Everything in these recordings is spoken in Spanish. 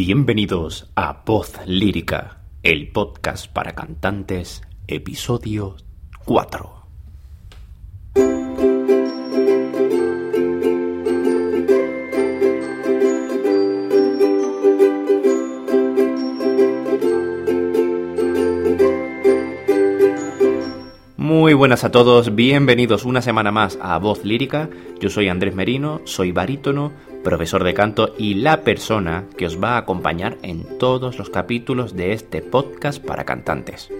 Bienvenidos a Voz Lírica, el podcast para cantantes, episodio 4. Muy buenas a todos, bienvenidos una semana más a Voz Lírica. Yo soy Andrés Merino, soy barítono, profesor de canto y la persona que os va a acompañar en todos los capítulos de este podcast para cantantes.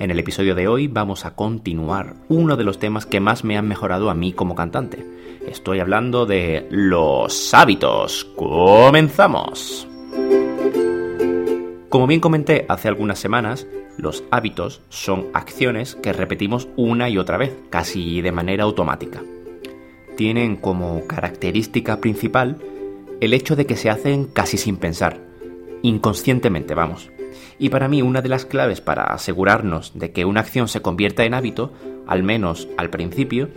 En el episodio de hoy vamos a continuar uno de los temas que más me han mejorado a mí como cantante. Estoy hablando de los hábitos. ¡Comenzamos! Como bien comenté hace algunas semanas, los hábitos son acciones que repetimos una y otra vez, casi de manera automática. Tienen como característica principal el hecho de que se hacen casi sin pensar, inconscientemente vamos. Y para mí una de las claves para asegurarnos de que una acción se convierta en hábito, al menos al principio,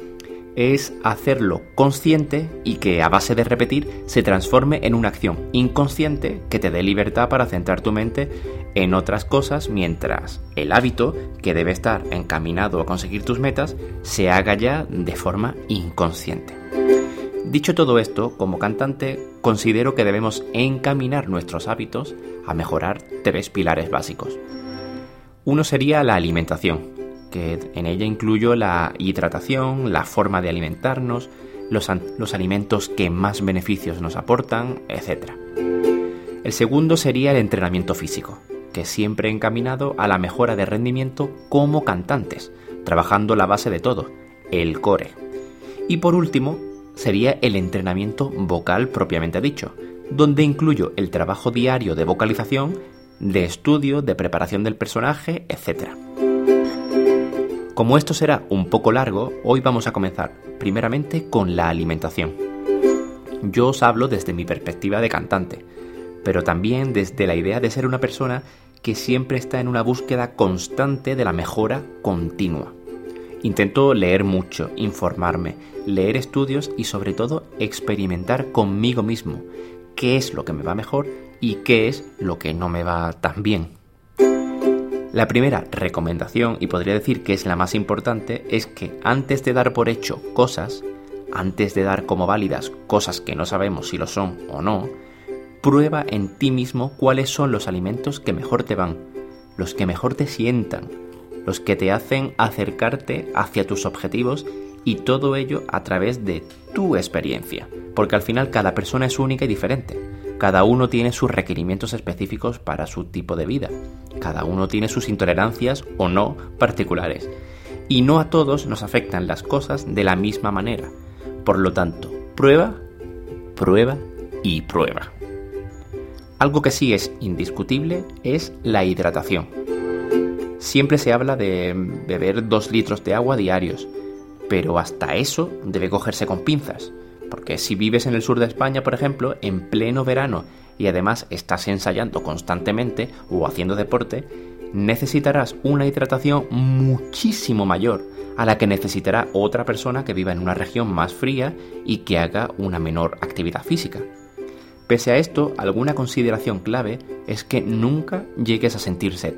es hacerlo consciente y que a base de repetir se transforme en una acción inconsciente que te dé libertad para centrar tu mente en otras cosas mientras el hábito, que debe estar encaminado a conseguir tus metas, se haga ya de forma inconsciente. Dicho todo esto, como cantante, considero que debemos encaminar nuestros hábitos a mejorar tres pilares básicos. Uno sería la alimentación, que en ella incluyo la hidratación, la forma de alimentarnos, los, alimentos que más beneficios nos aportan, etc. El segundo sería el entrenamiento físico, que siempre he encaminado a la mejora de rendimiento como cantantes, trabajando la base de todo, el core. Y por último, sería el entrenamiento vocal propiamente dicho, donde incluyo el trabajo diario de vocalización, de estudio, de preparación del personaje, etc. Como esto será un poco largo, hoy vamos a comenzar primeramente con la alimentación. Yo os hablo desde mi perspectiva de cantante, pero también desde la idea de ser una persona que siempre está en una búsqueda constante de la mejora continua. Intento leer mucho, informarme, leer estudios y sobre todo experimentar conmigo mismo qué es lo que me va mejor y qué es lo que no me va tan bien. La primera recomendación, y podría decir que es la más importante, es que antes de dar por hecho cosas, antes de dar como válidas cosas que no sabemos si lo son o no, prueba en ti mismo cuáles son los alimentos que mejor te van, los que mejor te sientan, los que te hacen acercarte hacia tus objetivos y todo ello a través de tu experiencia, porque al final cada persona es única y diferente. Cada uno tiene sus requerimientos específicos para su tipo de vida. Cada uno tiene sus intolerancias o no particulares. Y no a todos nos afectan las cosas de la misma manera. Por lo tanto, prueba, prueba y prueba. Algo que sí es indiscutible es la hidratación. Siempre se habla de beber 2 litros de agua diarios, pero hasta eso debe cogerse con pinzas. Porque si vives en el sur de España, por ejemplo, en pleno verano y además estás ensayando constantemente o haciendo deporte, necesitarás una hidratación muchísimo mayor a la que necesitará otra persona que viva en una región más fría y que haga una menor actividad física. Pese a esto, alguna consideración clave es que nunca llegues a sentir sed.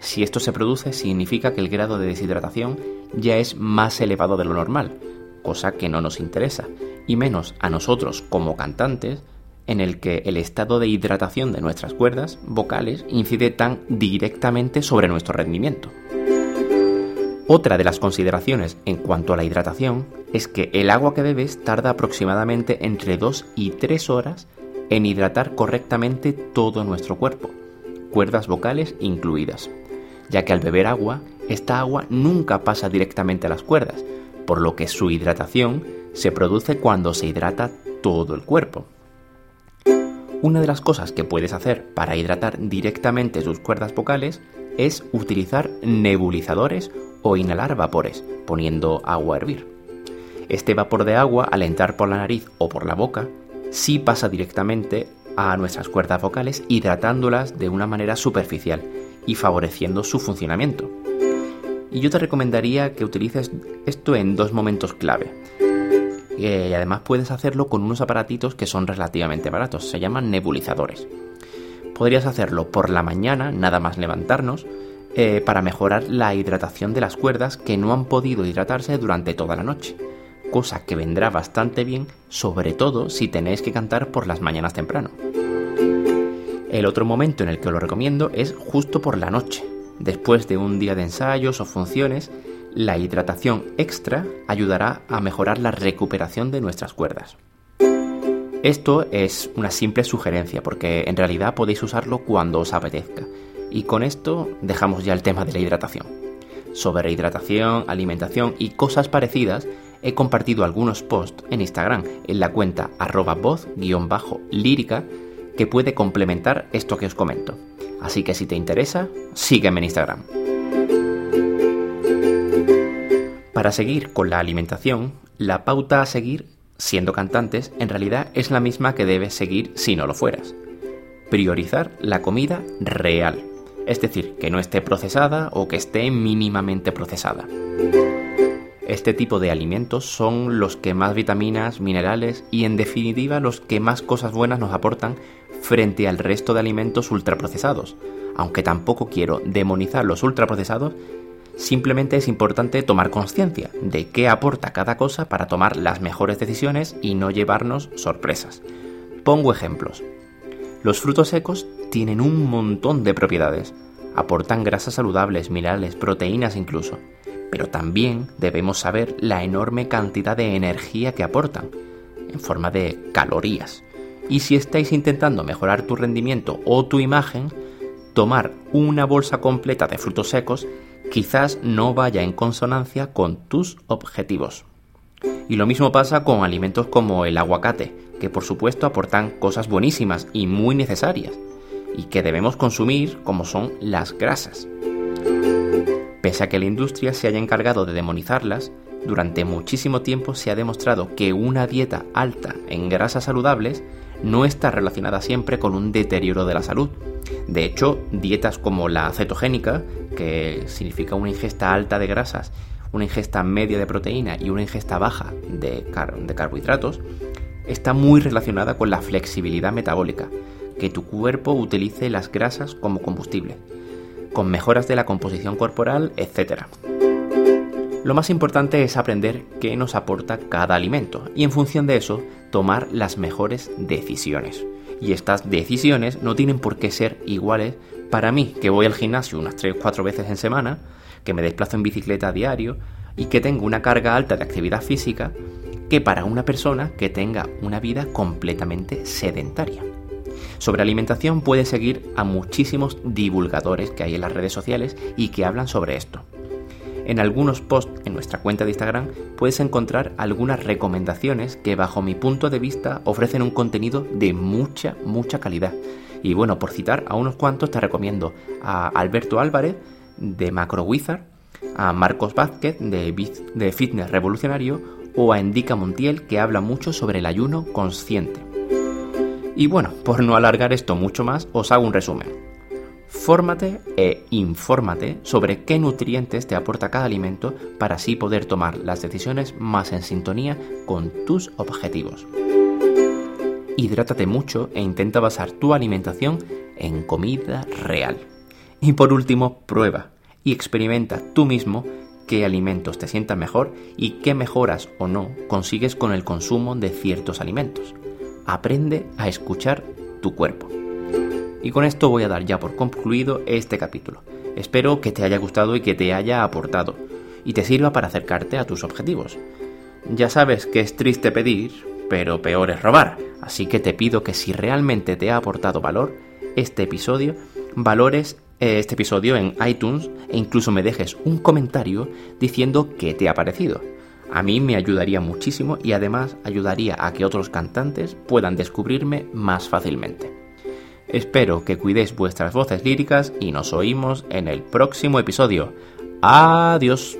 Si esto se produce, significa que el grado de deshidratación ya es más elevado de lo normal, cosa que no nos interesa, y menos a nosotros como cantantes, en el que el estado de hidratación de nuestras cuerdas vocales incide tan directamente sobre nuestro rendimiento. Otra de las consideraciones en cuanto a la hidratación es que el agua que bebes tarda aproximadamente entre 2 y 3 horas en hidratar correctamente todo nuestro cuerpo, cuerdas vocales incluidas, ya que al beber agua, esta agua nunca pasa directamente a las cuerdas, por lo que su hidratación se produce cuando se hidrata todo el cuerpo. Una de las cosas que puedes hacer para hidratar directamente sus cuerdas vocales es utilizar nebulizadores o inhalar vapores, poniendo agua a hervir. Este vapor de agua, al entrar por la nariz o por la boca, sí pasa directamente a nuestras cuerdas vocales, hidratándolas de una manera superficial y favoreciendo su funcionamiento. Y yo te recomendaría que utilices esto en dos momentos clave. Y además puedes hacerlo con unos aparatitos que son relativamente baratos, se llaman nebulizadores. Podrías hacerlo por la mañana, nada más levantarnos, eh, para mejorar la hidratación de las cuerdas que no han podido hidratarse durante toda la noche, cosa que vendrá bastante bien, sobre todo si tenéis que cantar por las mañanas temprano. El otro momento en el que lo recomiendo es justo por la noche. Después de un día de ensayos o funciones, la hidratación extra ayudará a mejorar la recuperación de nuestras cuerdas. Esto es una simple sugerencia porque en realidad podéis usarlo cuando os apetezca. Y con esto dejamos ya el tema de la hidratación. Sobre hidratación, alimentación y cosas parecidas, he compartido algunos posts en Instagram en la cuenta arroba voz-lírica que puede complementar esto que os comento. Así que si te interesa, sígueme en Instagram. Para seguir con la alimentación, la pauta a seguir, siendo cantantes, en realidad es la misma que debes seguir si no lo fueras. Priorizar la comida real, es decir, que no esté procesada o que esté mínimamente procesada. Este tipo de alimentos son los que más vitaminas, minerales y en definitiva los que más cosas buenas nos aportan frente al resto de alimentos ultraprocesados. Aunque tampoco quiero demonizar los ultraprocesados, simplemente es importante tomar conciencia de qué aporta cada cosa para tomar las mejores decisiones y no llevarnos sorpresas. Pongo ejemplos. Los frutos secos tienen un montón de propiedades. Aportan grasas saludables, minerales, proteínas incluso pero también debemos saber la enorme cantidad de energía que aportan, en forma de calorías. Y si estáis intentando mejorar tu rendimiento o tu imagen, tomar una bolsa completa de frutos secos quizás no vaya en consonancia con tus objetivos. Y lo mismo pasa con alimentos como el aguacate, que por supuesto aportan cosas buenísimas y muy necesarias, y que debemos consumir como son las grasas. Pese a que la industria se haya encargado de demonizarlas, durante muchísimo tiempo se ha demostrado que una dieta alta en grasas saludables no está relacionada siempre con un deterioro de la salud. De hecho, dietas como la cetogénica, que significa una ingesta alta de grasas, una ingesta media de proteína y una ingesta baja de, carbohidratos, está muy relacionada con la flexibilidad metabólica, que tu cuerpo utilice las grasas como combustible con mejoras de la composición corporal, etc. Lo más importante es aprender qué nos aporta cada alimento y en función de eso tomar las mejores decisiones. Y estas decisiones no tienen por qué ser iguales para mí, que voy al gimnasio unas 3-4 veces en semana, que me desplazo en bicicleta a diario y que tengo una carga alta de actividad física, que para una persona que tenga una vida completamente sedentaria. Sobre alimentación puedes seguir a muchísimos divulgadores que hay en las redes sociales y que hablan sobre esto. En algunos posts en nuestra cuenta de Instagram puedes encontrar algunas recomendaciones que bajo mi punto de vista ofrecen un contenido de mucha, mucha calidad. Y bueno, por citar a unos cuantos te recomiendo a Alberto Álvarez de Macro Wizard, a Marcos Vázquez de, Fitness Revolucionario o a Endica Montiel que habla mucho sobre el ayuno consciente. Y bueno, por no alargar esto mucho más, os hago un resumen. Fórmate e infórmate sobre qué nutrientes te aporta cada alimento para así poder tomar las decisiones más en sintonía con tus objetivos. Hidrátate mucho e intenta basar tu alimentación en comida real. Y por último, prueba y experimenta tú mismo qué alimentos te sientan mejor y qué mejoras o no consigues con el consumo de ciertos alimentos aprende a escuchar tu cuerpo. Y con esto voy a dar ya por concluido este capítulo. Espero que te haya gustado y que te haya aportado y te sirva para acercarte a tus objetivos. Ya sabes que es triste pedir, pero peor es robar, así que te pido que si realmente te ha aportado valor este episodio, valores eh, este episodio en iTunes e incluso me dejes un comentario diciendo qué te ha parecido. A mí me ayudaría muchísimo y además ayudaría a que otros cantantes puedan descubrirme más fácilmente. Espero que cuidéis vuestras voces líricas y nos oímos en el próximo episodio. Adiós.